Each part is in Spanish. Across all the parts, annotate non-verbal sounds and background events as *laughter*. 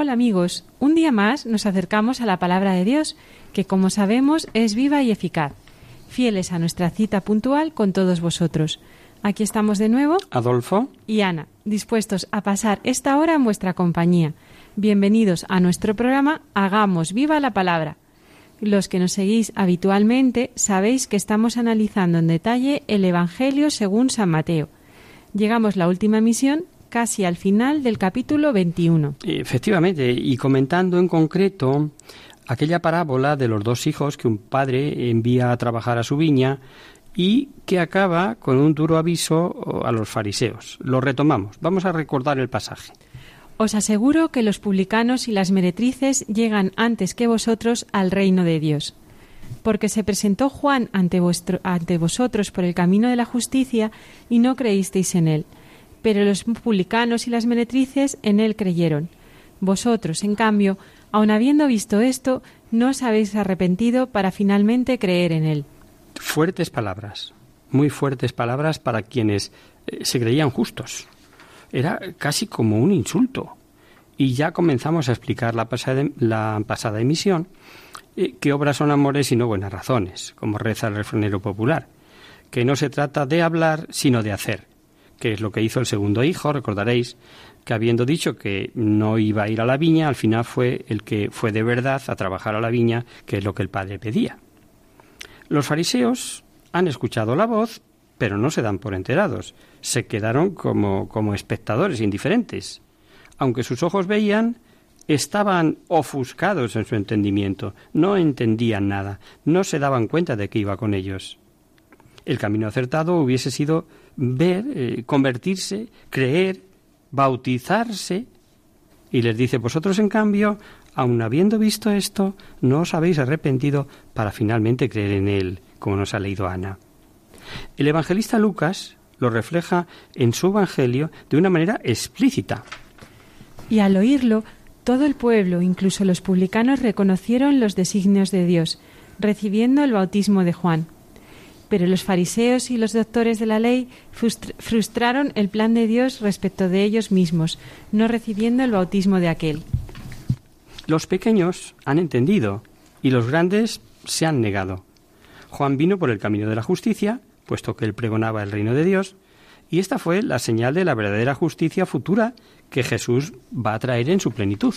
Hola amigos, un día más nos acercamos a la palabra de Dios, que como sabemos es viva y eficaz, fieles a nuestra cita puntual con todos vosotros. Aquí estamos de nuevo Adolfo, y Ana, dispuestos a pasar esta hora en vuestra compañía. Bienvenidos a nuestro programa Hagamos viva la palabra. Los que nos seguís habitualmente sabéis que estamos analizando en detalle el Evangelio según San Mateo. Llegamos la última misión casi al final del capítulo 21. efectivamente, y comentando en concreto aquella parábola de los dos hijos que un padre envía a trabajar a su viña y que acaba con un duro aviso a los fariseos. Lo retomamos. Vamos a recordar el pasaje. Os aseguro que los publicanos y las meretrices llegan antes que vosotros al reino de Dios. Porque se presentó Juan ante, vuestro- ante vosotros por el camino de la justicia y no creísteis en él. Pero los publicanos y las meretrices en él creyeron. Vosotros, en cambio, aun habiendo visto esto, no os habéis arrepentido para finalmente creer en él. Fuertes palabras, muy fuertes palabras para quienes eh, se creían justos. Era casi como un insulto. Y ya comenzamos a explicar la pasada, la pasada emisión eh, que obras son amores y no buenas razones, como reza el refranero popular. Que no se trata de hablar, sino de hacer, que es lo que hizo el segundo hijo, recordaréis, que habiendo dicho que no iba a ir a la viña, al final fue el que fue de verdad a trabajar a la viña, que es lo que el padre pedía. Los fariseos han escuchado la voz, pero no se dan por enterados. Se quedaron como, como espectadores indiferentes. Aunque sus ojos veían, estaban ofuscados en su entendimiento. No entendían nada. No se daban cuenta de que iba con ellos. El camino acertado hubiese sido ver, eh, convertirse, creer, bautizarse. Y les dice, vosotros en cambio, aun habiendo visto esto, no os habéis arrepentido para finalmente creer en él, como nos ha leído Ana. El evangelista Lucas lo refleja en su evangelio de una manera explícita. Y al oírlo, todo el pueblo, incluso los publicanos, reconocieron los designios de Dios, recibiendo el bautismo de Juan. Pero los fariseos y los doctores de la ley frustr- frustraron el plan de Dios respecto de ellos mismos, no recibiendo el bautismo de aquel. Los pequeños han entendido y los grandes se han negado. Juan vino por el camino de la justicia, puesto que él pregonaba el reino de Dios, y esta fue la señal de la verdadera justicia futura que Jesús va a traer en su plenitud.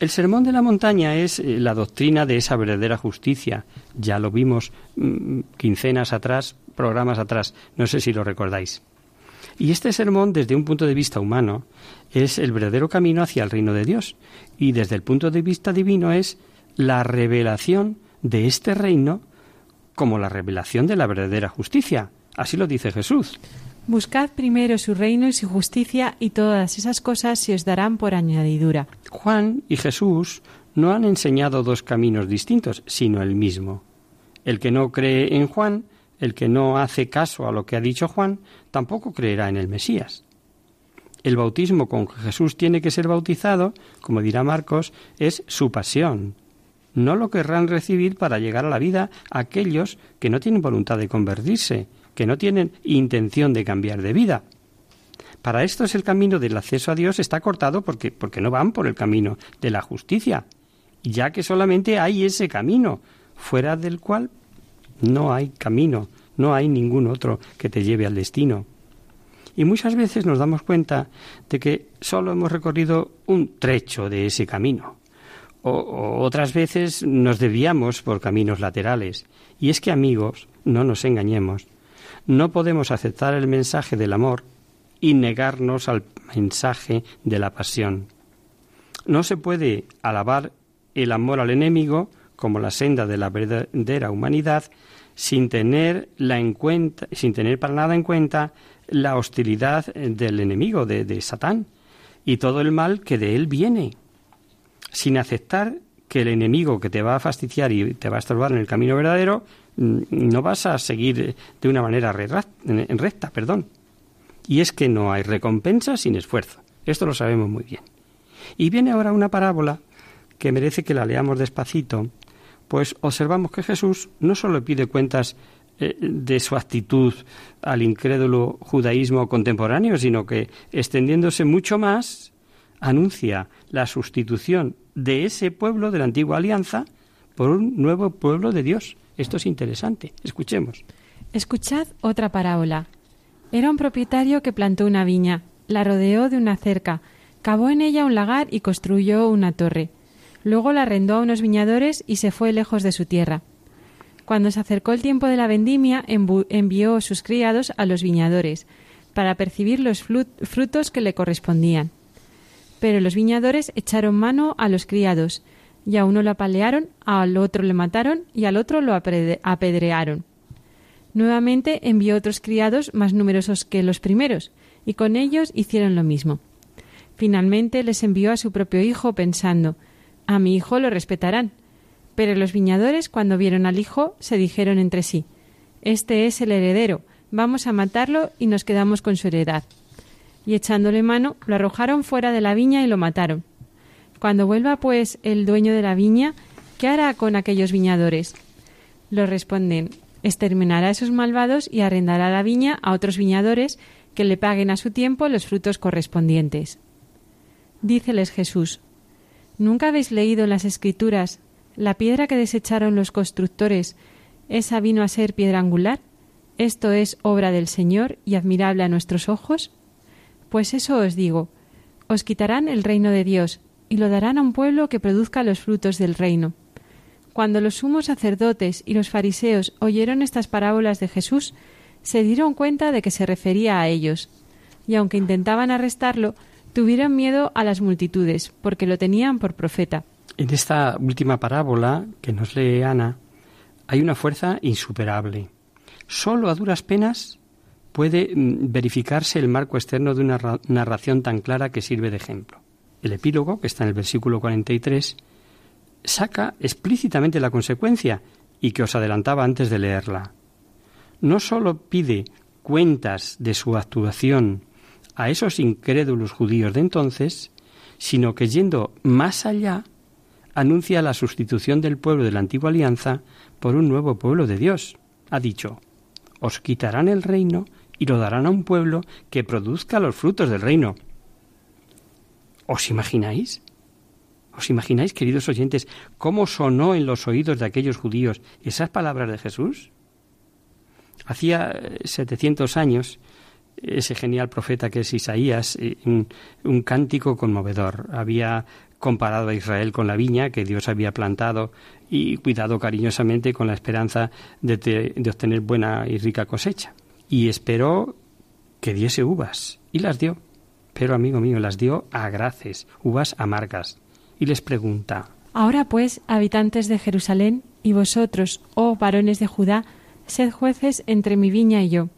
El sermón de la montaña es eh, la doctrina de esa verdadera justicia. Ya lo vimos mm, quincenas atrás, programas atrás, no sé si lo recordáis. Y este sermón, desde un punto de vista humano, es el verdadero camino hacia el reino de Dios. Y desde el punto de vista divino es la revelación de este reino como la revelación de la verdadera justicia. Así lo dice Jesús. Buscad primero su reino y su justicia, y todas esas cosas se os darán por añadidura. Juan y Jesús no han enseñado dos caminos distintos, sino el mismo. El que no cree en Juan, el que no hace caso a lo que ha dicho Juan, tampoco creerá en el Mesías. El bautismo con que Jesús tiene que ser bautizado, como dirá Marcos, es su pasión. No lo querrán recibir para llegar a la vida aquellos que no tienen voluntad de convertirse, que no tienen intención de cambiar de vida. Para estos el camino del acceso a Dios está cortado porque, porque no van por el camino de la justicia, ya que solamente hay ese camino, fuera del cual no hay camino, no hay ningún otro que te lleve al destino. Y muchas veces nos damos cuenta de que solo hemos recorrido un trecho de ese camino, o, otras veces nos desviamos por caminos laterales. Y es que, amigos, no nos engañemos, no podemos aceptar el mensaje del amor y negarnos al mensaje de la pasión. No se puede alabar el amor al enemigo como la senda de la verdadera humanidad sin tener, la en cuenta, sin tener para nada en cuenta la hostilidad del enemigo, de, de Satán, y todo el mal que de él viene sin aceptar que el enemigo que te va a fastidiar y te va a estorbar en el camino verdadero, no vas a seguir de una manera recta, perdón. Y es que no hay recompensa sin esfuerzo. Esto lo sabemos muy bien. Y viene ahora una parábola que merece que la leamos despacito, pues observamos que Jesús no solo pide cuentas eh, de su actitud al incrédulo judaísmo contemporáneo, sino que extendiéndose mucho más, anuncia la sustitución de ese pueblo de la antigua alianza por un nuevo pueblo de Dios. Esto es interesante. Escuchemos. Escuchad otra parábola. Era un propietario que plantó una viña, la rodeó de una cerca, cavó en ella un lagar y construyó una torre. Luego la arrendó a unos viñadores y se fue lejos de su tierra. Cuando se acercó el tiempo de la vendimia, envió sus criados a los viñadores para percibir los frutos que le correspondían. Pero los viñadores echaron mano a los criados, y a uno lo apalearon, al otro le mataron y al otro lo apedrearon. Nuevamente envió otros criados más numerosos que los primeros, y con ellos hicieron lo mismo. Finalmente les envió a su propio hijo pensando A mi hijo lo respetarán. Pero los viñadores, cuando vieron al hijo, se dijeron entre sí Este es el heredero, vamos a matarlo y nos quedamos con su heredad y echándole mano lo arrojaron fuera de la viña y lo mataron. Cuando vuelva pues el dueño de la viña, ¿qué hará con aquellos viñadores? Lo responden, exterminará a esos malvados y arrendará la viña a otros viñadores que le paguen a su tiempo los frutos correspondientes. Díceles Jesús, ¿nunca habéis leído en las Escrituras la piedra que desecharon los constructores, esa vino a ser piedra angular? ¿Esto es obra del Señor y admirable a nuestros ojos? Pues eso os digo, os quitarán el reino de Dios y lo darán a un pueblo que produzca los frutos del reino. Cuando los sumos sacerdotes y los fariseos oyeron estas parábolas de Jesús, se dieron cuenta de que se refería a ellos, y aunque intentaban arrestarlo, tuvieron miedo a las multitudes, porque lo tenían por profeta. En esta última parábola que nos lee Ana, hay una fuerza insuperable. Solo a duras penas puede mm, verificarse el marco externo de una narración tan clara que sirve de ejemplo. El epílogo, que está en el versículo 43, saca explícitamente la consecuencia y que os adelantaba antes de leerla. No sólo pide cuentas de su actuación a esos incrédulos judíos de entonces, sino que yendo más allá, anuncia la sustitución del pueblo de la antigua alianza por un nuevo pueblo de Dios. Ha dicho, os quitarán el reino y lo darán a un pueblo que produzca los frutos del reino. ¿Os imagináis? ¿Os imagináis, queridos oyentes, cómo sonó en los oídos de aquellos judíos esas palabras de Jesús? Hacía 700 años, ese genial profeta que es Isaías, eh, un, un, cántico conmovedor. Había comparado a Israel con la viña que Dios había plantado y cuidado cariñosamente con la esperanza de, de obtener buena y rica cosecha y esperó que diese uvas, y las dio. Pero, amigo mío, las dio a graces, uvas amargas. Y les pregunta Ahora pues, habitantes de Jerusalén, y vosotros, oh varones de Judá, sed jueces entre mi viña y yo.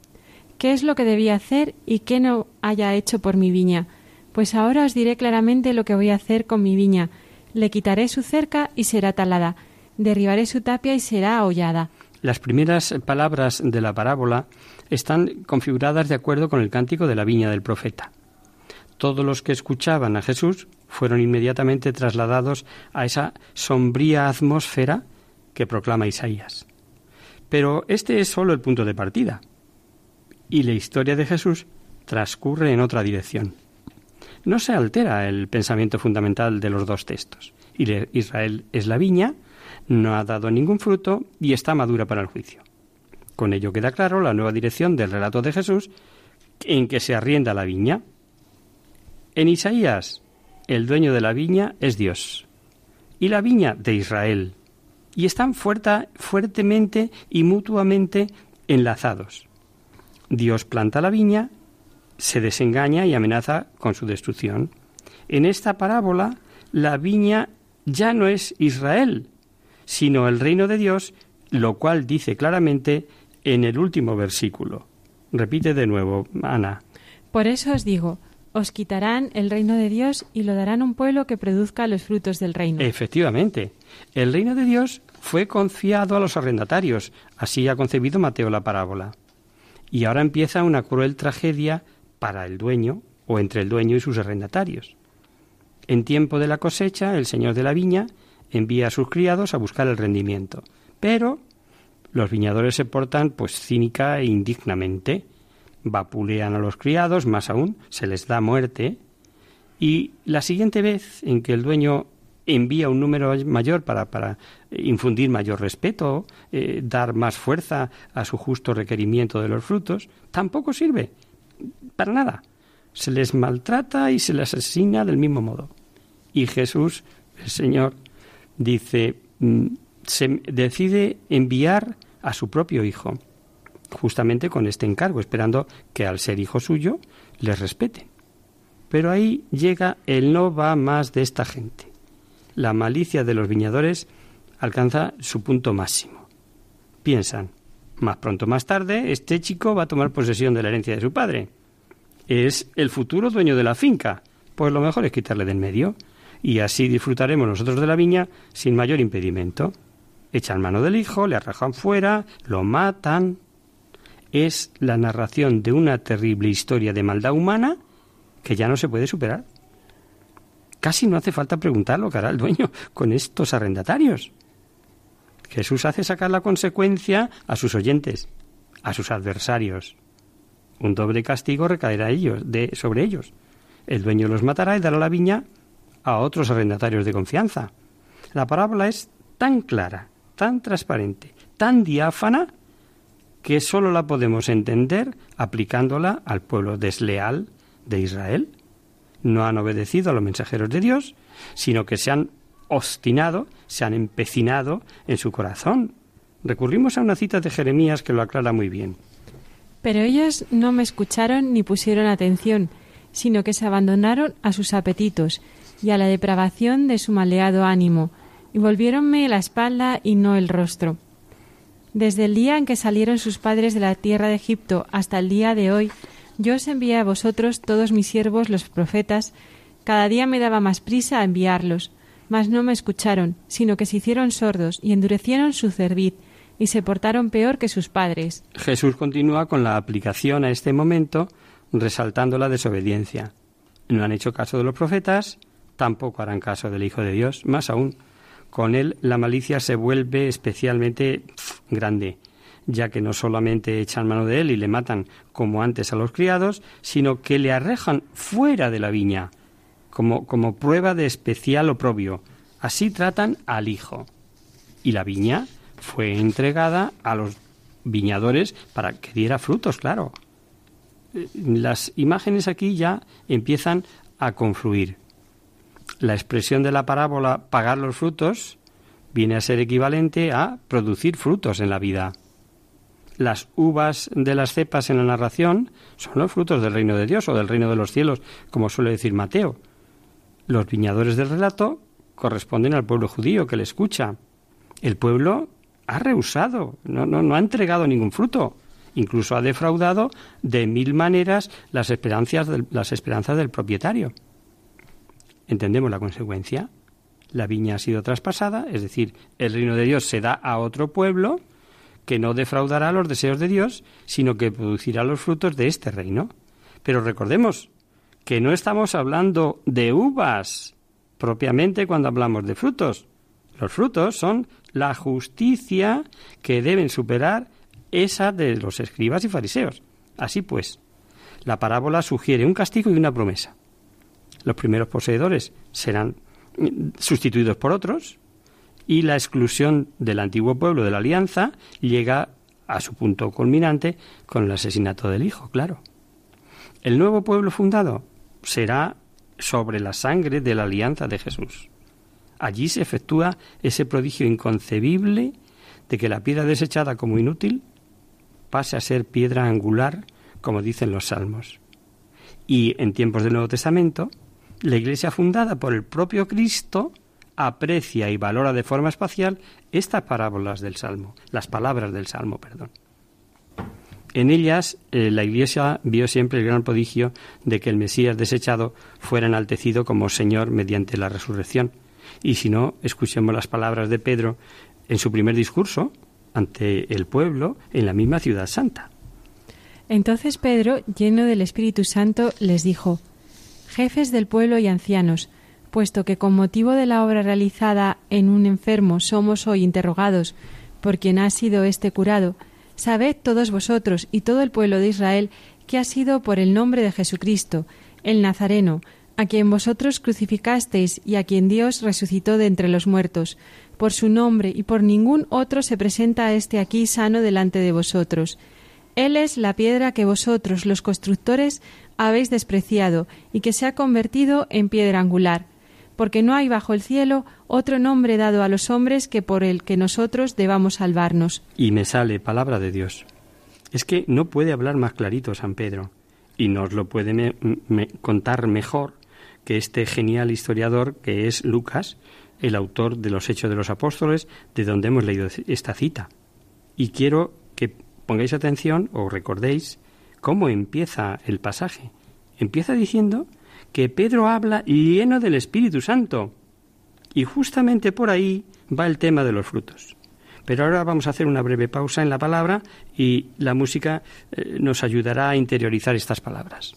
¿Qué es lo que debía hacer y qué no haya hecho por mi viña? Pues ahora os diré claramente lo que voy a hacer con mi viña. Le quitaré su cerca y será talada, derribaré su tapia y será hollada. Las primeras palabras de la parábola están configuradas de acuerdo con el cántico de la viña del profeta. Todos los que escuchaban a Jesús fueron inmediatamente trasladados a esa sombría atmósfera que proclama Isaías. Pero este es solo el punto de partida. Y la historia de Jesús transcurre en otra dirección. No se altera el pensamiento fundamental de los dos textos. Israel es la viña, no ha dado ningún fruto y está madura para el juicio. Con ello queda claro la nueva dirección del relato de Jesús en que se arrienda la viña. En Isaías, el dueño de la viña es Dios y la viña de Israel. Y están fuertemente y mutuamente enlazados. Dios planta la viña, se desengaña y amenaza con su destrucción. En esta parábola, la viña ya no es Israel, sino el reino de Dios, lo cual dice claramente en el último versículo. Repite de nuevo, Ana. Por eso os digo, os quitarán el reino de Dios y lo darán a un pueblo que produzca los frutos del reino. Efectivamente, el reino de Dios fue confiado a los arrendatarios, así ha concebido Mateo la parábola. Y ahora empieza una cruel tragedia para el dueño o entre el dueño y sus arrendatarios. En tiempo de la cosecha, el señor de la viña envía a sus criados a buscar el rendimiento, pero los viñadores se portan pues cínica e indignamente, vapulean a los criados, más aún, se les da muerte, y la siguiente vez en que el dueño envía un número mayor para, para infundir mayor respeto, eh, dar más fuerza a su justo requerimiento de los frutos, tampoco sirve para nada. Se les maltrata y se les asesina del mismo modo. Y Jesús, el Señor, dice, mm, se decide enviar a su propio Hijo, justamente con este encargo, esperando que al ser hijo suyo les respete. Pero ahí llega el no va más de esta gente. La malicia de los viñadores alcanza su punto máximo. Piensan, más pronto más tarde, este chico va a tomar posesión de la herencia de su padre. Es el futuro dueño de la finca. Pues lo mejor es quitarle del medio. Y así disfrutaremos nosotros de la viña sin mayor impedimento. Echan mano del hijo, le arrajan fuera, lo matan. Es la narración de una terrible historia de maldad humana que ya no se puede superar. Casi no hace falta preguntar lo que hará el dueño con estos arrendatarios. Jesús hace sacar la consecuencia a sus oyentes, a sus adversarios. Un doble castigo recaerá ellos, de, sobre ellos. El dueño los matará y dará la viña a otros arrendatarios de confianza. La parábola es tan clara, tan transparente, tan diáfana, que sólo la podemos entender aplicándola al pueblo desleal de Israel. No han obedecido a los mensajeros de Dios, sino que se han obstinado, se han empecinado en su corazón. Recurrimos a una cita de Jeremías que lo aclara muy bien. Pero ellos no me escucharon ni pusieron atención, sino que se abandonaron a sus apetitos y a la depravación de su maleado ánimo, y volviéronme la espalda y no el rostro. Desde el día en que salieron sus padres de la tierra de Egipto hasta el día de hoy, yo os envié a vosotros todos mis siervos los profetas, cada día me daba más prisa a enviarlos, mas no me escucharon, sino que se hicieron sordos y endurecieron su cerviz, y se portaron peor que sus padres. Jesús continúa con la aplicación a este momento, resaltando la desobediencia. No han hecho caso de los profetas, tampoco harán caso del Hijo de Dios, más aún. Con él la malicia se vuelve especialmente grande, ya que no solamente echan mano de él y le matan como antes a los criados, sino que le arrejan fuera de la viña, como, como prueba de especial oprobio. Así tratan al Hijo. Y la viña fue entregada a los viñadores para que diera frutos, claro. Eh, las imágenes aquí ya empiezan a confluir. La expresión de la parábola pagar los frutos viene a ser equivalente a producir frutos en la vida. Las uvas de las cepas en la narración son los frutos del reino de Dios o del reino de los cielos, como suele decir Mateo. Los viñadores del relato corresponden al pueblo judío que le escucha. El pueblo ha rehusado, no, no, no ha entregado ningún fruto. Incluso ha defraudado de mil maneras las esperanzas del, las esperanzas del propietario. ¿Entendemos la consecuencia? La viña ha sido traspasada, es decir, el reino de Dios se da a otro pueblo que no defraudará los deseos de Dios, sino que producirá los frutos de este reino. Pero recordemos que no estamos hablando de uvas propiamente cuando hablamos de frutos. Los frutos son la justicia que deben superar esa de los escribas y fariseos. Así pues, la parábola sugiere un castigo y una promesa. Los primeros poseedores serán sustituidos por otros y la exclusión del antiguo pueblo de la alianza llega a su punto culminante con el asesinato del hijo, claro. El nuevo pueblo fundado será sobre la sangre de la alianza de Jesús. Allí se efectúa ese prodigio inconcebible de que la piedra desechada como inútil pase a ser piedra angular, como dicen los salmos. Y en tiempos del Nuevo Testamento, la Iglesia fundada por el propio Cristo aprecia y valora de forma espacial estas parábolas del Salmo, las palabras del Salmo, perdón. En ellas eh, la Iglesia vio siempre el gran prodigio de que el Mesías desechado fuera enaltecido como Señor mediante la resurrección. Y si no, escuchemos las palabras de Pedro en su primer discurso ante el pueblo en la misma ciudad santa. Entonces Pedro, lleno del Espíritu Santo, les dijo, Jefes del pueblo y ancianos, puesto que con motivo de la obra realizada en un enfermo somos hoy interrogados por quien ha sido éste curado, Sabed todos vosotros y todo el pueblo de Israel que ha sido por el nombre de Jesucristo, el Nazareno, a quien vosotros crucificasteis y a quien Dios resucitó de entre los muertos. Por su nombre y por ningún otro se presenta este aquí sano delante de vosotros. Él es la piedra que vosotros, los constructores, habéis despreciado y que se ha convertido en piedra angular porque no hay bajo el cielo otro nombre dado a los hombres que por el que nosotros debamos salvarnos. Y me sale palabra de Dios. Es que no puede hablar más clarito San Pedro, y nos lo puede contar mejor que este genial historiador que es Lucas, el autor de los Hechos de los Apóstoles, de donde hemos leído esta cita. Y quiero que pongáis atención o recordéis cómo empieza el pasaje. Empieza diciendo que Pedro habla lleno del Espíritu Santo. Y justamente por ahí va el tema de los frutos. Pero ahora vamos a hacer una breve pausa en la palabra y la música eh, nos ayudará a interiorizar estas palabras.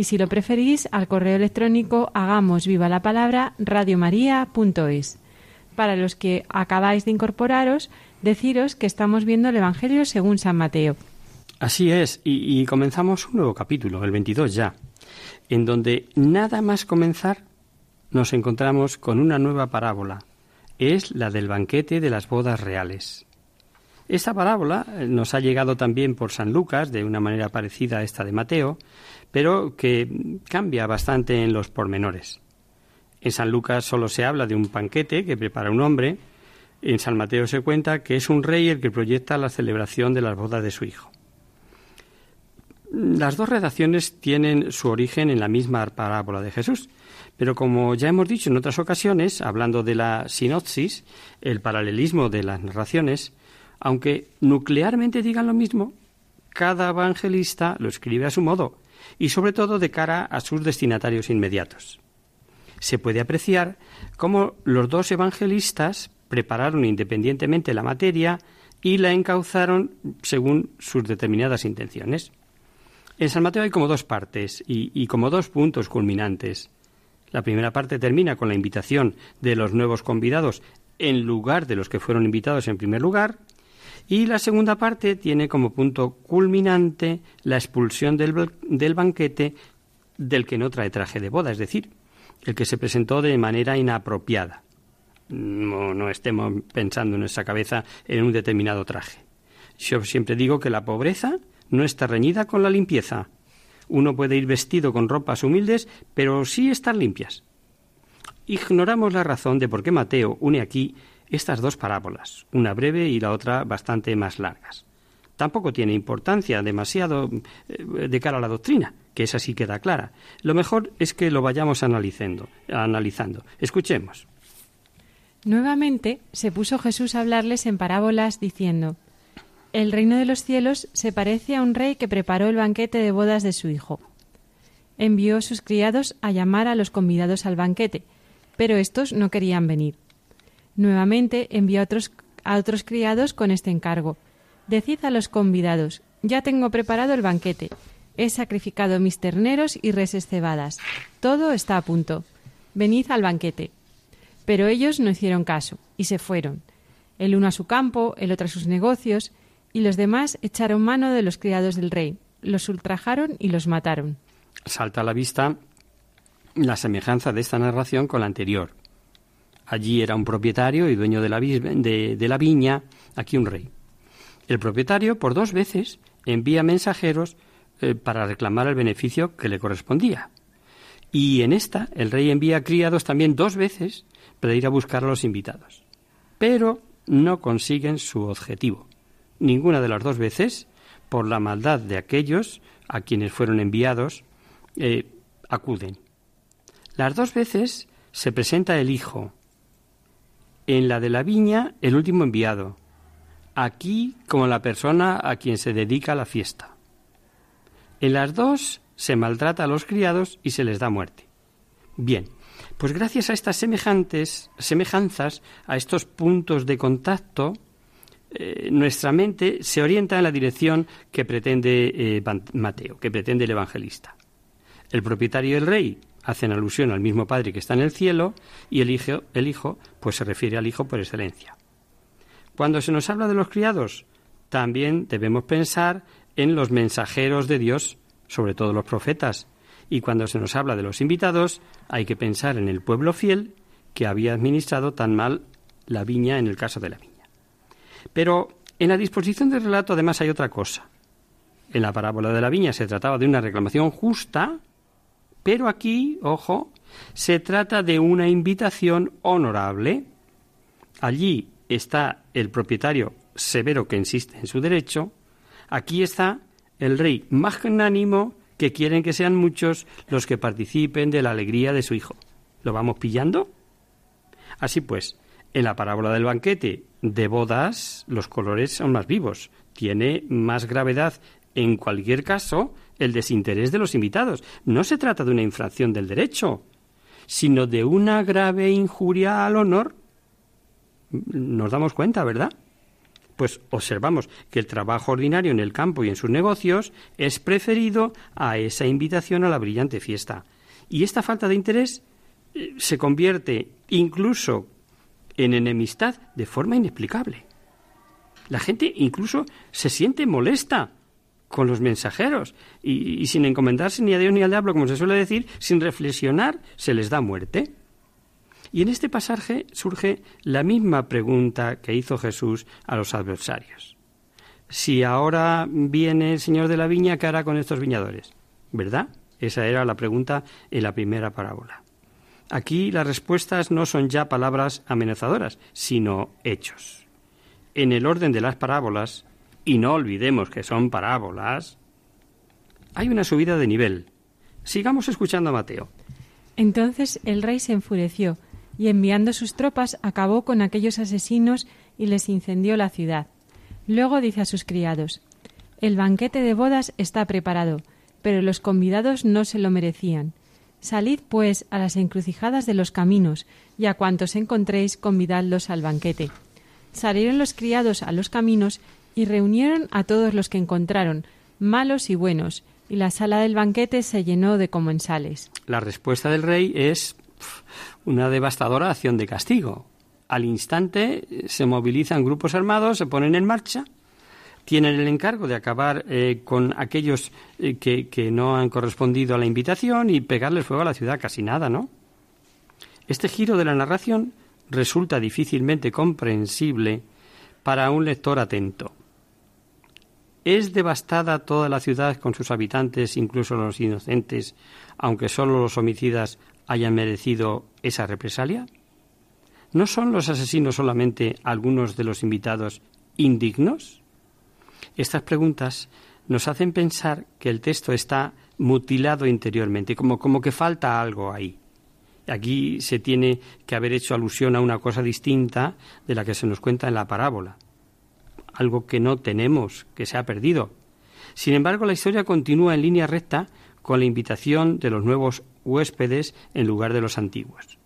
y si lo preferís al correo electrónico hagamos viva la palabra radiomaria.es. Para los que acabáis de incorporaros, deciros que estamos viendo el Evangelio según San Mateo. Así es, y, y comenzamos un nuevo capítulo, el 22 ya, en donde nada más comenzar nos encontramos con una nueva parábola. Es la del banquete de las bodas reales. Esta parábola eh, nos ha llegado también por San Lucas de una manera parecida a esta de Mateo, pero que cambia bastante en los pormenores. En San Lucas solo se habla de un banquete que prepara un hombre, en San Mateo se cuenta que es un rey el que proyecta la celebración de las bodas de su hijo. Las dos redacciones tienen su origen en la misma parábola de Jesús, pero como ya hemos dicho en otras ocasiones, hablando de la sinopsis, el paralelismo de las narraciones, aunque nuclearmente digan lo mismo, cada evangelista lo escribe a su modo y sobre todo de cara a sus destinatarios inmediatos. Se puede apreciar cómo los dos evangelistas prepararon independientemente la materia y la encauzaron según sus determinadas intenciones. En San Mateo hay como dos partes y, y, como dos puntos culminantes. La primera parte termina con la invitación de los nuevos convidados en lugar de los que fueron invitados en primer lugar, y la segunda parte tiene como punto culminante la expulsión del, del banquete del que no trae traje de boda, es decir, el que se presentó de manera inapropiada. No, no, estemos pensando en nuestra cabeza en un determinado traje. Yo siempre digo que la pobreza no está reñida con la limpieza. Uno puede ir vestido con ropas humildes, pero sí estar limpias. Ignoramos la razón de por qué Mateo une aquí estas dos parábolas, una breve y la otra bastante más largas. Tampoco tiene importancia demasiado eh, de cara a la doctrina, que esa sí queda clara. Lo mejor es que lo vayamos analizando. analizando. Escuchemos. Nuevamente se puso Jesús a hablarles en parábolas diciendo El reino de los cielos se parece a un rey que preparó el banquete de bodas de su hijo. Envió a sus criados a llamar a los convidados al banquete, pero estos no querían venir. Nuevamente envió a otros, a otros criados con este encargo. Decid a los convidados, ya tengo preparado el banquete. He sacrificado mis terneros y reses cebadas. Todo está a punto. Venid al banquete. Pero ellos no hicieron caso y se fueron, el uno a su campo, el otro a sus negocios, y los demás echaron mano de los criados del rey, los ultrajaron y los mataron. Salta a la vista la semejanza de esta narración con la anterior. Allí era un propietario y dueño de la, de, la viña, aquí un rey. El propietario, por dos veces, envía mensajeros eh, para reclamar el beneficio que le correspondía. Y en esta, el rey envía criados también dos veces para ir a buscar a los invitados. Pero no consiguen su objetivo. Ninguna de las dos veces, por la maldad de aquellos a quienes fueron enviados, eh, acuden. Las dos veces se presenta el hijo, en la de la viña, el último enviado. Aquí como la persona a quien se dedica la fiesta. En las dos se maltrata a los criados y se les da muerte. Bien, pues gracias a estas semejantes semejanzas, a estos puntos de contacto, eh, nuestra mente se orienta en la dirección que pretende eh, Mateo, que pretende el evangelista. El propietario del rey hacen alusión al mismo Padre que está en el cielo y el hijo, el hijo pues se refiere al Hijo por excelencia. Cuando se nos habla de los criados, también debemos pensar en los mensajeros de Dios, sobre todo los profetas, y cuando se nos habla de los invitados, hay que pensar en el pueblo fiel que había administrado tan mal la viña en el caso de la viña. Pero en la disposición del relato además hay otra cosa. En la parábola de la viña se trataba de una reclamación justa pero aquí, ojo, se trata de una invitación honorable. Allí está el propietario severo que insiste en su derecho. Aquí está el rey magnánimo que quieren que sean muchos los que participen de la alegría de su hijo. ¿Lo vamos pillando? Así pues, en la parábola del banquete de bodas, los colores son más vivos. Tiene más gravedad, en cualquier caso, el desinterés de los invitados. No se trata de una infracción del derecho, sino de una grave injuria al honor. Nos damos cuenta, ¿verdad? Pues observamos que el trabajo ordinario en el campo y en sus negocios es preferido a esa invitación a la brillante fiesta. Y esta falta de interés eh, se convierte incluso en enemistad de forma inexplicable. La gente incluso se siente molesta con los mensajeros y, sin encomendarse ni a Dios ni al diablo, como se suele decir, sin reflexionar, se les da muerte. Y en este pasaje surge la misma pregunta que hizo Jesús a los adversarios. Si ahora viene el Señor de la viña, ¿qué hará con estos viñadores? ¿Verdad? Esa era la pregunta en la primera parábola. Aquí las respuestas no son ya palabras amenazadoras, sino hechos. En el orden de las parábolas, y no olvidemos que son parábolas, hay una subida de nivel. Sigamos escuchando a Mateo. Entonces el rey se enfureció y enviando sus tropas acabó con aquellos asesinos y les incendió la ciudad. Luego dice a sus criados El banquete de bodas está preparado, pero los convidados no se lo merecían. Salid, pues, a las encrucijadas de los caminos, y a cuantos encontréis, convidadlos al banquete. Salieron los criados a los caminos y reunieron a todos los que encontraron, malos y buenos, y la sala del banquete se llenó de comensales. La respuesta del rey es una devastadora acción de castigo. Al instante eh, se movilizan grupos armados, se ponen en marcha, tienen el encargo de acabar eh, con aquellos eh, que, que no han correspondido a la invitación y pegarles fuego a la ciudad, casi nada, ¿no? Este giro de la narración resulta difícilmente comprensible para un lector atento. ¿Es devastada toda la ciudad con sus habitantes, incluso los inocentes, aunque solo los homicidas hayan merecido esa represalia? ¿No son los asesinos solamente algunos de los invitados indignos? Estas preguntas nos hacen pensar que el texto está mutilado interiormente, como, como que falta algo ahí. Aquí se tiene que haber hecho alusión a una cosa distinta de la que se nos cuenta en la parábola, algo que no tenemos, que se ha perdido. Sin embargo, la historia continúa en línea recta con la invitación de los nuevos huéspedes en lugar de los antiguos.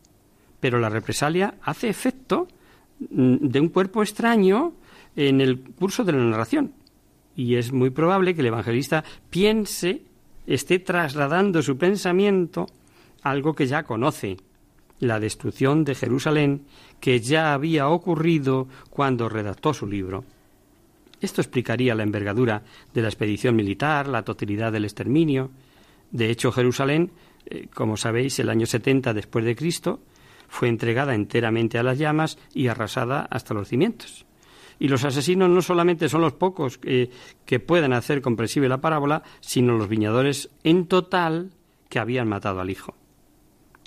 Pero la represalia hace efecto mm, de un cuerpo extraño en el curso de la narración. Y es muy probable que el evangelista piense, esté trasladando su pensamiento a algo que ya conoce, la destrucción de Jerusalén que ya había ocurrido cuando redactó su libro. Esto explicaría la envergadura de la expedición militar, la totalidad del exterminio. De hecho, Jerusalén eh, como sabéis, el año 70 después de Cristo, fue entregada enteramente a las llamas y arrasada hasta los cimientos. Y los asesinos no solamente son los pocos que, que puedan hacer comprensible la parábola, sino los viñadores en total que habían matado al hijo.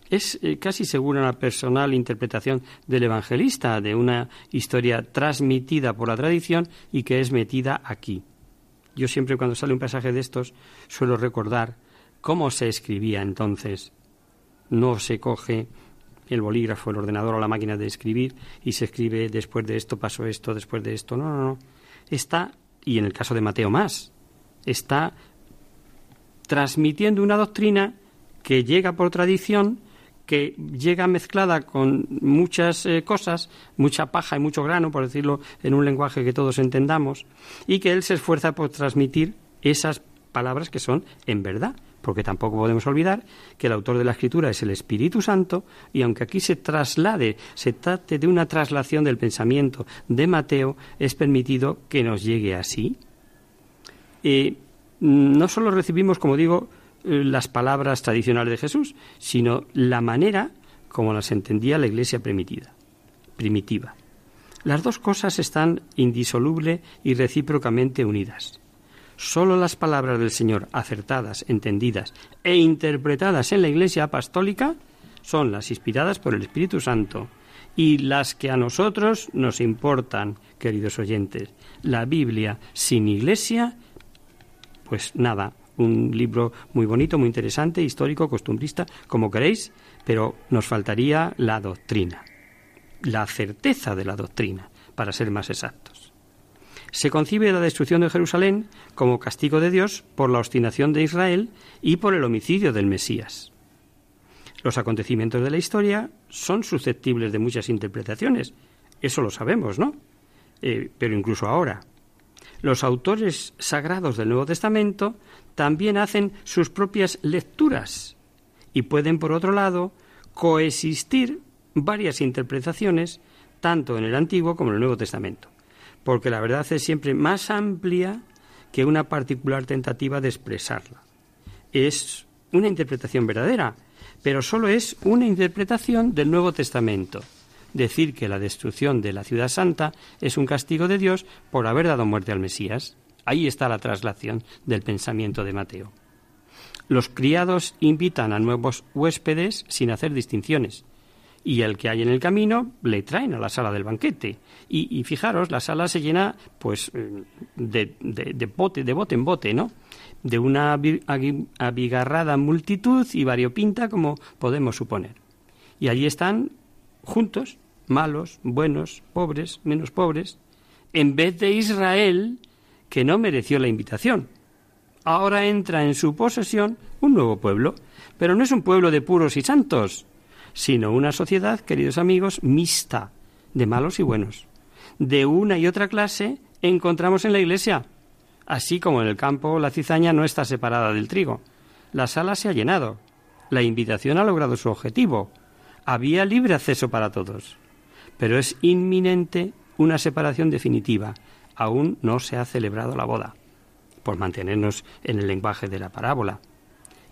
Es eh, casi segura una personal interpretación del evangelista de una historia transmitida por la tradición y que es metida aquí. Yo siempre cuando sale un pasaje de estos suelo recordar ¿Cómo se escribía entonces? No se coge el bolígrafo, el ordenador o la máquina de escribir y se escribe después de esto pasó esto, después de esto. No, no, no. Está, y en el caso de Mateo más, está transmitiendo una doctrina que llega por tradición, que llega mezclada con muchas eh, cosas, mucha paja y mucho grano, por decirlo en un lenguaje que todos entendamos, y que él se esfuerza por transmitir esas palabras que son en verdad porque tampoco podemos olvidar que el autor de la escritura es el Espíritu Santo y aunque aquí se traslade, se trate de una traslación del pensamiento de Mateo, es permitido que nos llegue así. Eh, no solo recibimos, como digo, las palabras tradicionales de Jesús, sino la manera como las entendía la Iglesia primitiva. primitiva. Las dos cosas están indisoluble y recíprocamente unidas. Solo las palabras del Señor acertadas, entendidas e interpretadas en la Iglesia apostólica son las inspiradas por el Espíritu Santo y las que a nosotros nos importan, queridos oyentes. La Biblia sin Iglesia, pues nada, un libro muy bonito, muy interesante, histórico, costumbrista, como queréis, pero nos faltaría la doctrina, la certeza de la doctrina, para ser más exactos. Se concibe la destrucción de Jerusalén como castigo de Dios por la obstinación de Israel y por el homicidio del Mesías. Los acontecimientos de la historia son susceptibles de muchas interpretaciones, eso lo sabemos, ¿no? Eh, pero incluso ahora. Los autores sagrados del Nuevo Testamento también hacen sus propias lecturas y pueden, por otro lado, coexistir varias interpretaciones tanto en el Antiguo como en el Nuevo Testamento, porque la verdad es siempre más amplia que una particular tentativa de expresarla. Es una interpretación verdadera, pero solo es una interpretación del Nuevo Testamento. Decir que la destrucción de la ciudad santa es un castigo de Dios por haber dado muerte al Mesías. Ahí está la traslación del pensamiento de Mateo. Los criados invitan a nuevos huéspedes sin hacer distinciones y el que hay en el camino le traen a la sala del banquete. Y, fijaros, la sala se llena pues eh, de, de, bote, de bote en bote, ¿no? De una abigarrada multitud y variopinta como podemos suponer. Y allí están juntos, malos, buenos, pobres, menos pobres, en vez de Israel, que no mereció la invitación. Ahora entra en su posesión un nuevo pueblo, pero no es un pueblo de puros y santos, sino una sociedad, queridos amigos, mixta, de malos y buenos. De una y otra clase encontramos en la iglesia, así como en el campo la cizaña no está separada del trigo. La sala se ha llenado, la invitación ha logrado su objetivo, había libre acceso para todos. Pero es inminente una separación definitiva. Aún no se ha celebrado la boda, por mantenernos en el lenguaje de la parábola.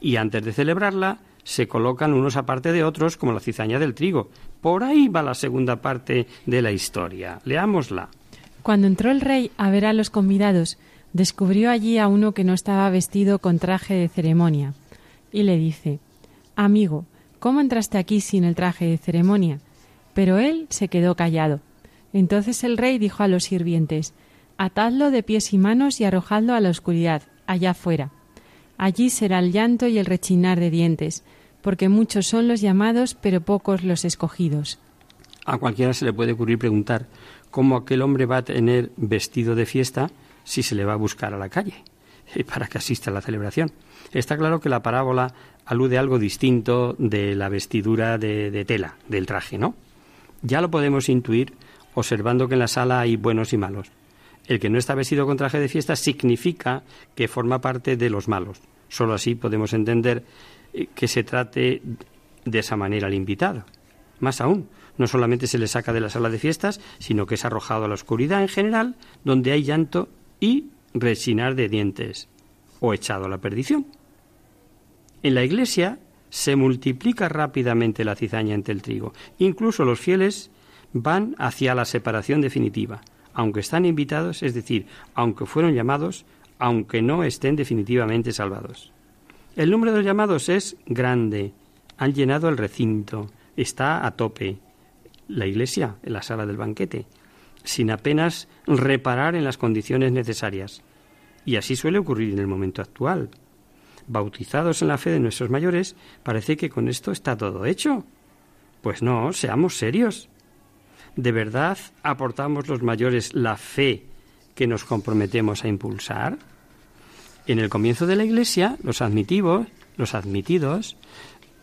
Y antes de celebrarla, se colocan unos aparte de otros como la cizaña del trigo. Por ahí va la segunda parte de la historia. Leámosla. Cuando entró el rey a ver a los convidados, descubrió allí a uno que no estaba vestido con traje de ceremonia, y le dice Amigo, ¿cómo entraste aquí sin el traje de ceremonia? Pero él se quedó callado. Entonces el rey dijo a los sirvientes Atadlo de pies y manos y arrojadlo a la oscuridad, allá afuera. Allí será el llanto y el rechinar de dientes, porque muchos son los llamados, pero pocos los escogidos. A cualquiera se le puede ocurrir preguntar cómo aquel hombre va a tener vestido de fiesta si se le va a buscar a la calle *laughs* para que asista a la celebración. Está claro que la parábola alude a algo distinto de la vestidura de, tela, del traje, ¿no? Ya lo podemos intuir observando que en la sala hay buenos y malos. El que no está vestido con traje de fiesta significa que forma parte de los malos. Solo así podemos entender eh, que se trate de esa manera al invitado. Más aún, no solamente se le saca de la sala de fiestas, sino que es arrojado a la oscuridad en general, donde hay llanto y rechinar de dientes, o echado a la perdición. En la iglesia se multiplica rápidamente la cizaña entre el trigo. Incluso los fieles van hacia la separación definitiva aunque están invitados, es decir, aunque fueron llamados, aunque no estén definitivamente salvados. El número de los llamados es grande, han llenado el recinto, está a tope, la iglesia, en la sala del banquete, sin apenas reparar en las condiciones necesarias. Y así suele ocurrir en el momento actual. Bautizados en la fe de nuestros mayores, parece que con esto está todo hecho. Pues no, seamos serios. ¿De verdad aportamos los mayores la fe que nos comprometemos a impulsar? En el comienzo de la Iglesia, los admitivos, los admitidos,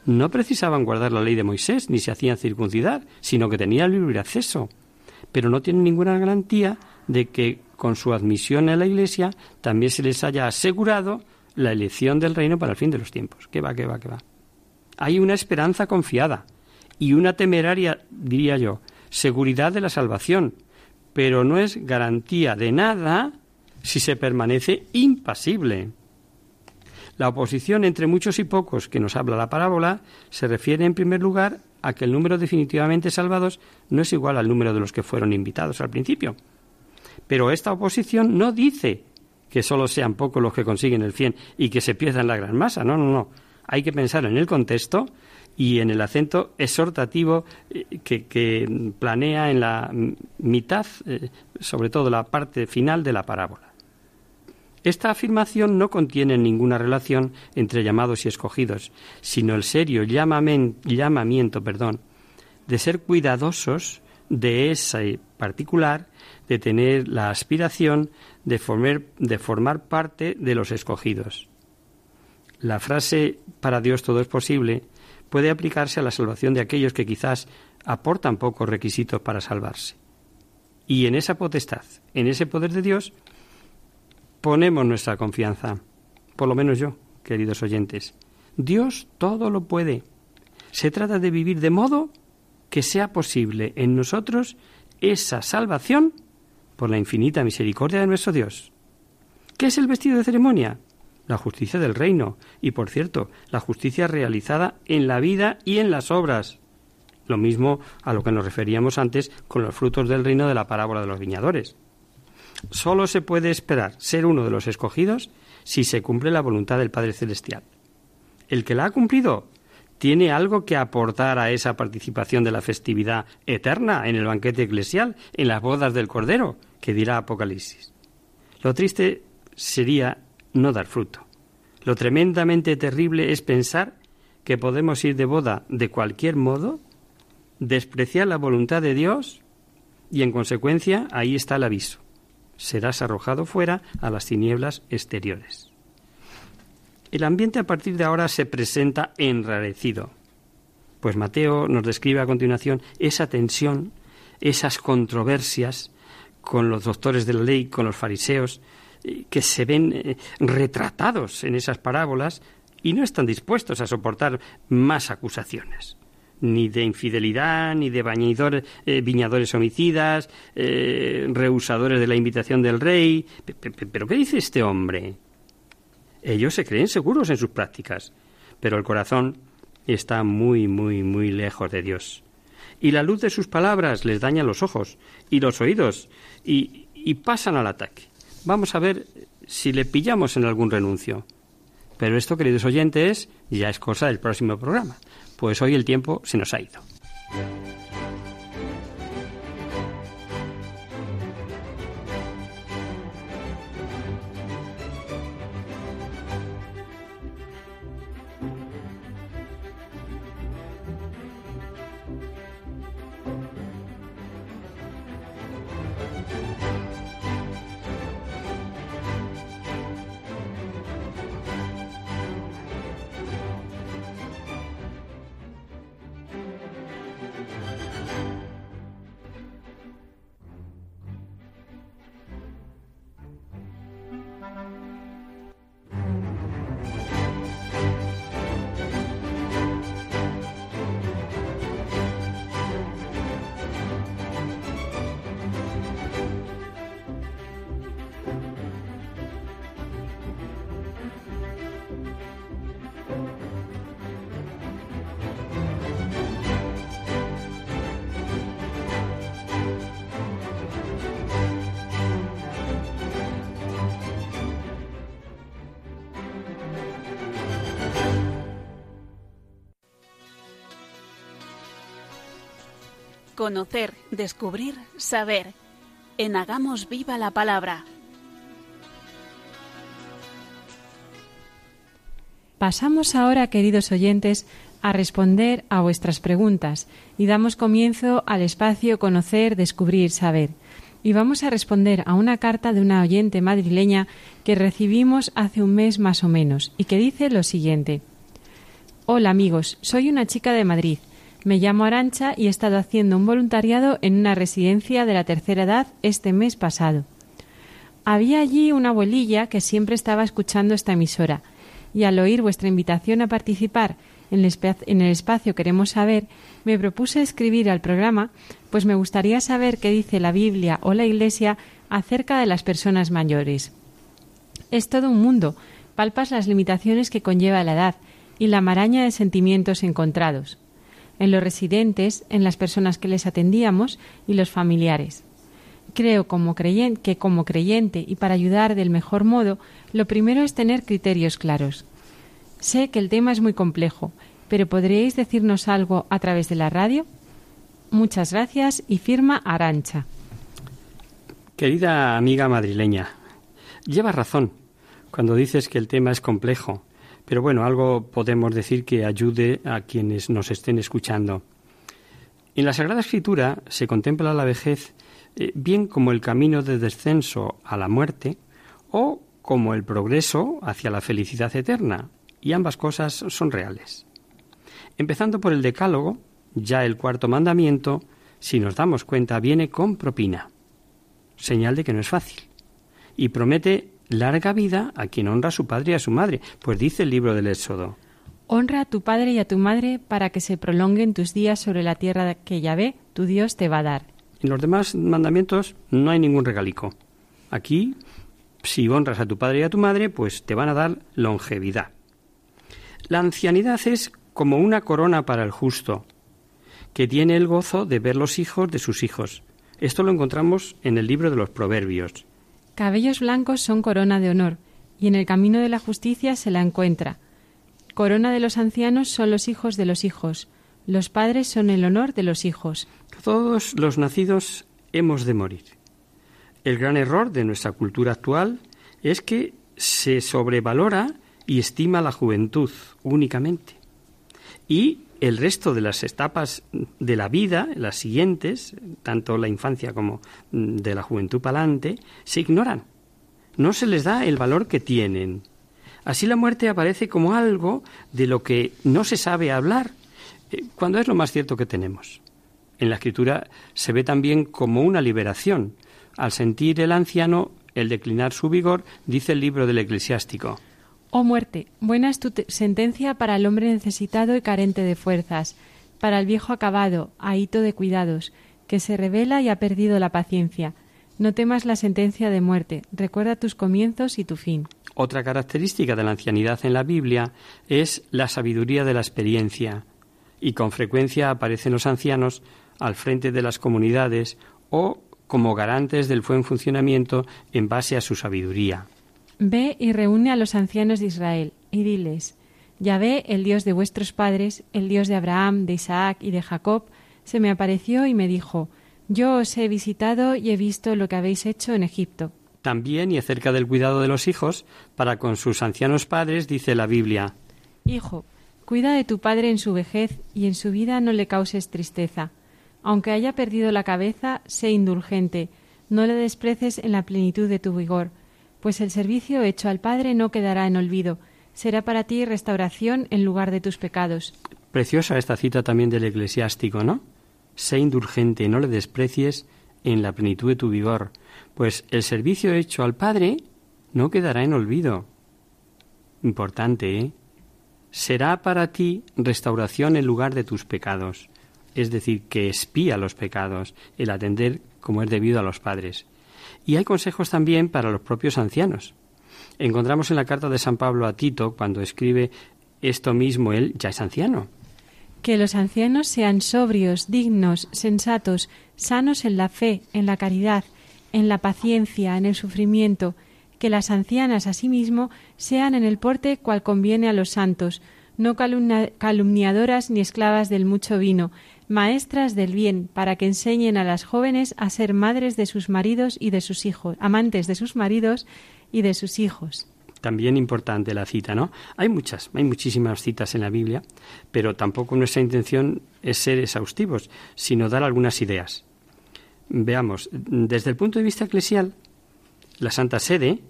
no precisaban guardar la ley de Moisés ni se hacían circuncidar, sino que tenían libre acceso. Pero no tienen ninguna garantía de que con su admisión a la Iglesia también se les haya asegurado la elección del reino para el fin de los tiempos. ¿Qué va, qué va, qué va? Hay una esperanza confiada y una temeraria, diría yo, seguridad de la salvación, pero no es garantía de nada si se permanece impasible. La oposición entre muchos y pocos que nos habla la parábola se refiere en primer lugar a que el número definitivamente salvados no es igual al número de los que fueron invitados al principio. Pero esta oposición no dice que solo sean pocos los que consiguen el 100 y que se pierdan la gran masa. No, no, no. Hay que pensar en el contexto y en el acento exhortativo eh, que, planea en la mitad, eh, sobre todo la parte final de la parábola. Esta afirmación no contiene ninguna relación entre llamados y escogidos, sino el serio llamamiento perdón, de ser cuidadosos de ese particular, de tener la aspiración de formar, de formar parte de los escogidos. La frase para Dios todo es posible puede aplicarse a la salvación de aquellos que quizás aportan pocos requisitos para salvarse. Y en esa potestad, en ese poder de Dios, ponemos nuestra confianza, por lo menos yo, queridos oyentes. Dios todo lo puede. Se trata de vivir de modo que sea posible en nosotros esa salvación por la infinita misericordia de nuestro Dios. ¿Qué es el vestido de ceremonia? La justicia del reino y, por cierto, la justicia realizada en la vida y en las obras. Lo mismo a lo que nos referíamos antes con los frutos del reino de la parábola de los viñadores. Solo se puede esperar ser uno de los escogidos si se cumple la voluntad del Padre Celestial. El que la ha cumplido tiene algo que aportar a esa participación de la festividad eterna en el banquete eclesial, en las bodas del Cordero, que dirá Apocalipsis. Lo triste sería no dar fruto. Lo tremendamente terrible es pensar que podemos ir de boda de cualquier modo, despreciar la voluntad de Dios y en consecuencia ahí está el aviso serás arrojado fuera a las tinieblas exteriores. El ambiente a partir de ahora se presenta enrarecido, pues Mateo nos describe a continuación esa tensión, esas controversias con los doctores de la ley, con los fariseos, eh, que se ven eh, retratados en esas parábolas y no están dispuestos a soportar más acusaciones ni de infidelidad, ni de eh, viñadores homicidas, eh, rehusadores de la invitación del rey. ¿Pero qué dice este hombre? Ellos se creen seguros en sus prácticas, pero el corazón está muy, muy, muy lejos de Dios. Y la luz de sus palabras les daña los ojos y los oídos y, y pasan al ataque. Vamos a ver si le pillamos en algún renuncio. Pero esto, queridos oyentes, ya es cosa del próximo programa pues hoy el tiempo se nos ha ido. Conocer, descubrir, saber. En Hagamos Viva la Palabra. Pasamos ahora, queridos oyentes, a responder a vuestras preguntas y damos comienzo al espacio Conocer, Descubrir, Saber. Y vamos a responder a una carta de una oyente madrileña que recibimos hace un mes más o menos y que dice lo siguiente. Hola amigos, soy una chica de Madrid me llamo Arancha y he estado haciendo un voluntariado en una residencia de la tercera edad este mes pasado. Había allí una abuelilla que siempre estaba escuchando esta emisora y al oír vuestra invitación a participar en el, espacio Queremos Saber, me propuse escribir al programa, pues me gustaría saber qué dice la Biblia o la Iglesia acerca de las personas mayores. Es todo un mundo, palpas las limitaciones que conlleva la edad y la maraña de sentimientos encontrados en los residentes, en las personas que les atendíamos y los familiares. Creo como que como creyente y para ayudar del mejor modo, lo primero es tener criterios claros. Sé que el tema es muy complejo, pero ¿podríais decirnos algo a través de la radio? Muchas gracias y firma Arancha. Querida amiga madrileña, lleva razón cuando dices que el tema es complejo, pero bueno, algo podemos decir que ayude a quienes nos estén escuchando. En la Sagrada Escritura se contempla la vejez eh, bien como el camino de descenso a la muerte o como el progreso hacia la felicidad eterna, y ambas cosas son reales. Empezando por el Decálogo, ya el cuarto mandamiento, si nos damos cuenta, viene con propina, señal de que no es fácil, y promete larga vida a quien honra a su padre y a su madre, pues dice el libro del Éxodo. Honra a tu padre y a tu madre para que se prolonguen tus días sobre la tierra que Yahvé, tu Dios, te va a dar. En los demás mandamientos no hay ningún regalico. Aquí, si honras a tu padre y a tu madre, pues te van a dar longevidad. La ancianidad es como una corona para el justo, que tiene el gozo de ver los hijos de sus hijos. Esto lo encontramos en el libro de los Proverbios. Cabellos blancos son corona de honor, y en el camino de la justicia se la encuentra. Corona de los ancianos son los hijos de los hijos, los padres son el honor de los hijos. Todos los nacidos hemos de morir. El gran error de nuestra cultura actual es que se sobrevalora y estima la juventud únicamente. Y el resto de las etapas de la vida, las siguientes, tanto la infancia como de la juventud para adelante, se ignoran. No se les da el valor que tienen. Así la muerte aparece como algo de lo que no se sabe hablar, eh, cuando es lo más cierto que tenemos. En la escritura se ve también como una liberación. Al sentir el anciano el declinar su vigor, dice el libro del eclesiástico. Oh muerte, buena es tu sentencia para el hombre necesitado y carente de fuerzas, para el viejo acabado, ahito de cuidados, que se revela y ha perdido la paciencia. No temas la sentencia de muerte, recuerda tus comienzos y tu fin. Otra característica de la ancianidad en la Biblia es la sabiduría de la experiencia, y con frecuencia aparecen los ancianos al frente de las comunidades o como garantes del buen funcionamiento en base a su sabiduría. Ve y reúne a los ancianos de Israel, y diles, Yahvé, el Dios de vuestros padres, el Dios de Abraham, de Isaac y de Jacob, se me apareció y me dijo, Yo os he visitado y he visto lo que habéis hecho en Egipto. También y acerca del cuidado de los hijos, para con sus ancianos padres, dice la Biblia, Hijo, cuida de tu padre en su vejez y en su vida no le causes tristeza. Aunque haya perdido la cabeza, sé indulgente, no le despreces en la plenitud de tu vigor, pues el servicio hecho al Padre no quedará en olvido, será para ti restauración en lugar de tus pecados. Preciosa esta cita también del eclesiástico, ¿no? Sé indulgente, no le desprecies en la plenitud de tu vigor, pues el servicio hecho al Padre no quedará en olvido. Importante, ¿eh? Será para ti restauración en lugar de tus pecados, es decir, que espía los pecados, el atender como es debido a los padres. Y hay consejos también para los propios ancianos. Encontramos en la carta de San Pablo a Tito, cuando escribe esto mismo, él ya es anciano. Que los ancianos sean sobrios, dignos, sensatos, sanos en la fe, en la caridad, en la paciencia, en el sufrimiento, que las ancianas asimismo sean en el porte cual conviene a los santos, no calumniadoras ni esclavas del mucho vino, maestras del bien, para que enseñen a las jóvenes a ser madres de sus maridos y de sus hijos, amantes de sus maridos y de sus hijos. También importante la cita, ¿no? Hay muchas, hay muchísimas citas en la Biblia, pero tampoco nuestra intención es ser exhaustivos, sino dar algunas ideas. Veamos, desde el punto de vista eclesial, la Santa Sede,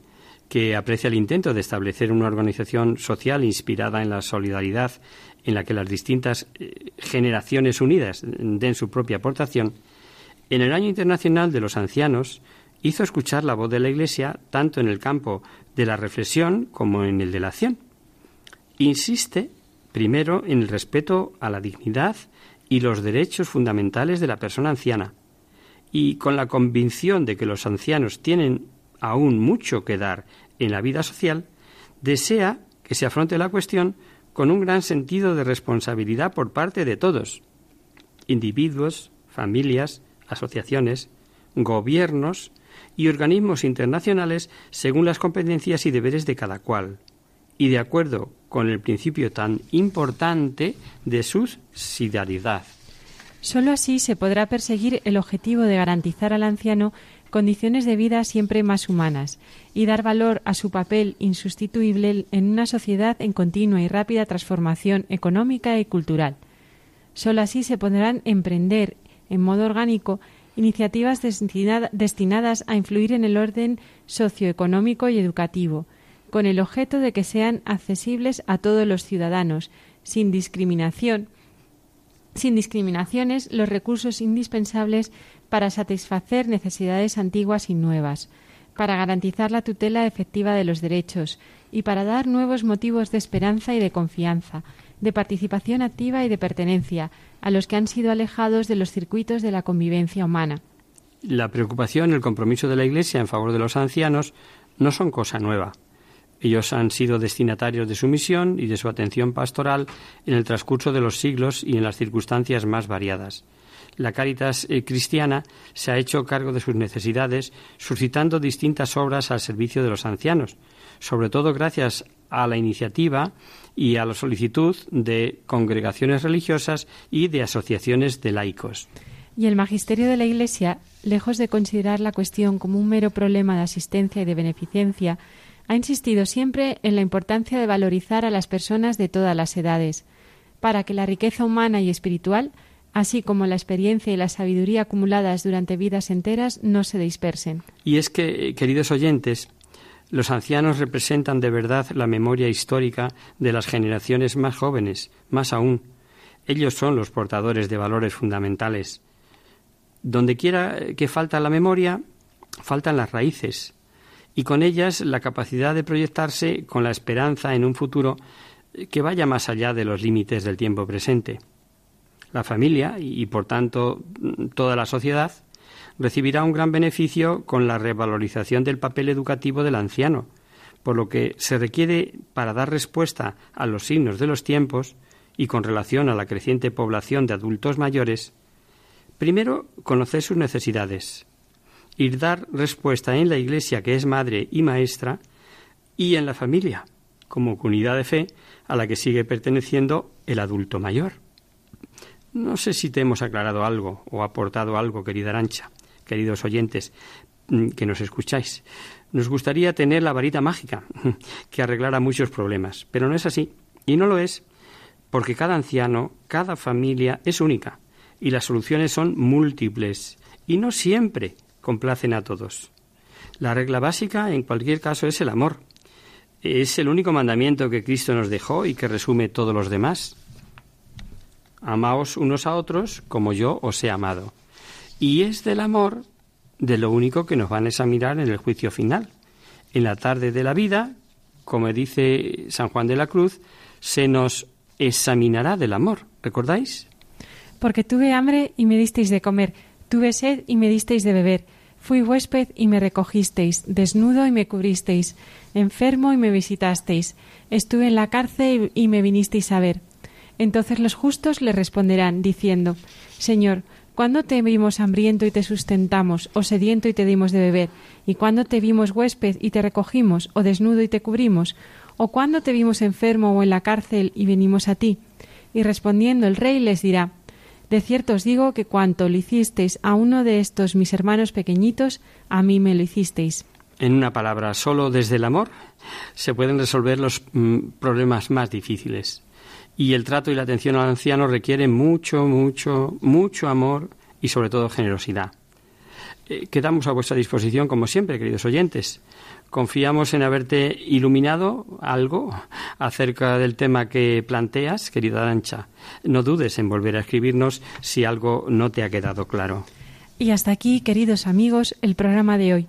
que aprecia el intento de establecer una organización social inspirada en la solidaridad en la que las distintas eh, generaciones unidas den su propia aportación, en el Año Internacional de los Ancianos hizo escuchar la voz de la Iglesia tanto en el campo de la reflexión como en el de la acción. Insiste, primero, en el respeto a la dignidad y los derechos fundamentales de la persona anciana, y con la convicción de que los ancianos tienen aún mucho que dar en la vida social, desea que se afronte la cuestión con un gran sentido de responsabilidad por parte de todos, individuos, familias, asociaciones, gobiernos y organismos internacionales según las competencias y deberes de cada cual, y de acuerdo con el principio tan importante de subsidiariedad. Solo así se podrá perseguir el objetivo de garantizar al anciano condiciones de vida siempre más humanas y dar valor a su papel insustituible en una sociedad en continua y rápida transformación económica y cultural. Solo así se podrán emprender en modo orgánico iniciativas destinadas a influir en el orden socioeconómico y educativo, con el objeto de que sean accesibles a todos los ciudadanos, sin discriminación, sin discriminaciones, los recursos indispensables para satisfacer necesidades antiguas y nuevas, para garantizar la tutela efectiva de los derechos y para dar nuevos motivos de esperanza y de confianza, de participación activa y de pertenencia a los que han sido alejados de los circuitos de la convivencia humana. La preocupación y el compromiso de la Iglesia en favor de los ancianos no son cosa nueva. Ellos han sido destinatarios de su misión y de su atención pastoral en el transcurso de los siglos y en las circunstancias más variadas la Cáritas eh, cristiana se ha hecho cargo de sus necesidades, suscitando distintas obras al servicio de los ancianos, sobre todo gracias a la iniciativa y a la solicitud de congregaciones religiosas y de asociaciones de laicos. Y el magisterio de la Iglesia, lejos de considerar la cuestión como un mero problema de asistencia y de beneficencia, ha insistido siempre en la importancia de valorizar a las personas de todas las edades, para que la riqueza humana y espiritual así como la experiencia y la sabiduría acumuladas durante vidas enteras no se dispersen. Y es que, queridos oyentes, los ancianos representan de verdad la memoria histórica de las generaciones más jóvenes, más aún. Ellos son los portadores de valores fundamentales. Donde quiera que falta la memoria, faltan las raíces, y con ellas la capacidad de proyectarse con la esperanza en un futuro que vaya más allá de los límites del tiempo presente. La familia y, por tanto, toda la sociedad, recibirá un gran beneficio con la revalorización del papel educativo del anciano, por lo que se requiere para dar respuesta a los signos de los tiempos y con relación a la creciente población de adultos mayores, primero conocer sus necesidades, dar respuesta en la Iglesia que es madre y maestra y en la familia, como comunidad de fe a la que sigue perteneciendo el adulto mayor. No sé si te hemos aclarado algo o aportado algo, querida Arancha, queridos oyentes mm, que nos escucháis. Nos gustaría tener la varita mágica *laughs* que arreglara muchos problemas, pero no es así. Y no lo es porque cada anciano, cada familia es única y las soluciones son múltiples y no siempre complacen a todos. La regla básica, en cualquier caso, es el amor. Es el único mandamiento que Cristo nos dejó y que resume todos los demás. Amaos unos a otros como yo os he amado. Y es del amor de lo único que nos van a examinar en el juicio final. En la tarde de la vida, como dice San Juan de la Cruz, se nos examinará del amor. ¿Recordáis? Porque tuve hambre y me disteis de comer, tuve sed y me disteis de beber, fui huésped y me recogisteis, desnudo y me cubristeis, enfermo y me visitasteis, estuve en la cárcel y me vinisteis a ver. Entonces los justos le responderán, diciendo, Señor, ¿cuándo te vimos hambriento y te sustentamos, o sediento y te dimos de beber? ¿Y cuándo te vimos huésped y te recogimos, o desnudo y te cubrimos? ¿O cuándo te vimos enfermo o en la cárcel y venimos a ti? Y respondiendo el rey les dirá, De cierto os digo que cuanto lo hicisteis a uno de estos mis hermanos pequeñitos, a mí me lo hicisteis. En una palabra, solo desde el amor se pueden resolver los mm, problemas más difíciles y el trato y la atención al anciano requieren mucho, mucho, mucho amor y sobre todo generosidad. Eh, quedamos a vuestra disposición, como siempre, queridos oyentes. Confiamos en haberte iluminado algo acerca del tema que planteas, querida Dancha. No dudes en volver a escribirnos si algo no te ha quedado claro. Y hasta aquí, queridos amigos, el programa de hoy.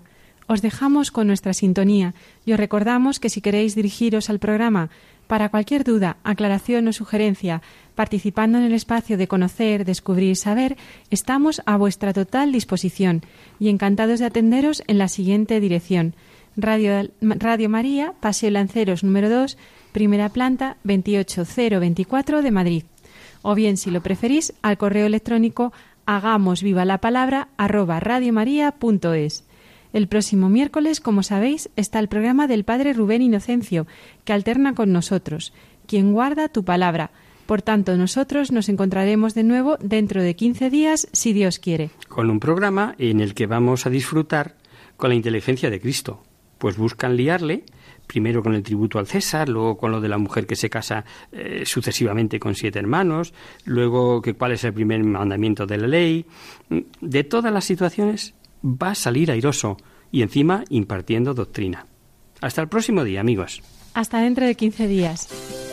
Os dejamos con nuestra sintonía y os recordamos que si queréis dirigiros al programa para cualquier duda, aclaración o sugerencia, participando en el espacio de conocer, descubrir saber, estamos a vuestra total disposición y encantados de atenderos en la siguiente dirección. Radio, Radio María, Paseo Lanceros número 2, primera planta 28024 de Madrid. O bien, si lo preferís, al correo electrónico hagamos viva la palabra arroba radiomaria.es. El próximo miércoles, como sabéis, está el programa del Padre Rubén Inocencio, que alterna con nosotros, quien guarda tu palabra, Por tanto, nosotros nos encontraremos de nuevo dentro de 15 días, si Dios quiere. Con un programa en el que vamos a disfrutar con la inteligencia de Cristo, pues buscan liarle primero con el tributo al César, luego con lo de la mujer que se casa eh, sucesivamente con siete hermanos, luego que cuál es el primer mandamiento de la ley. De todas las situaciones va a salir airoso y encima impartiendo doctrina. Hasta el próximo día, amigos. Hasta dentro de 15 días.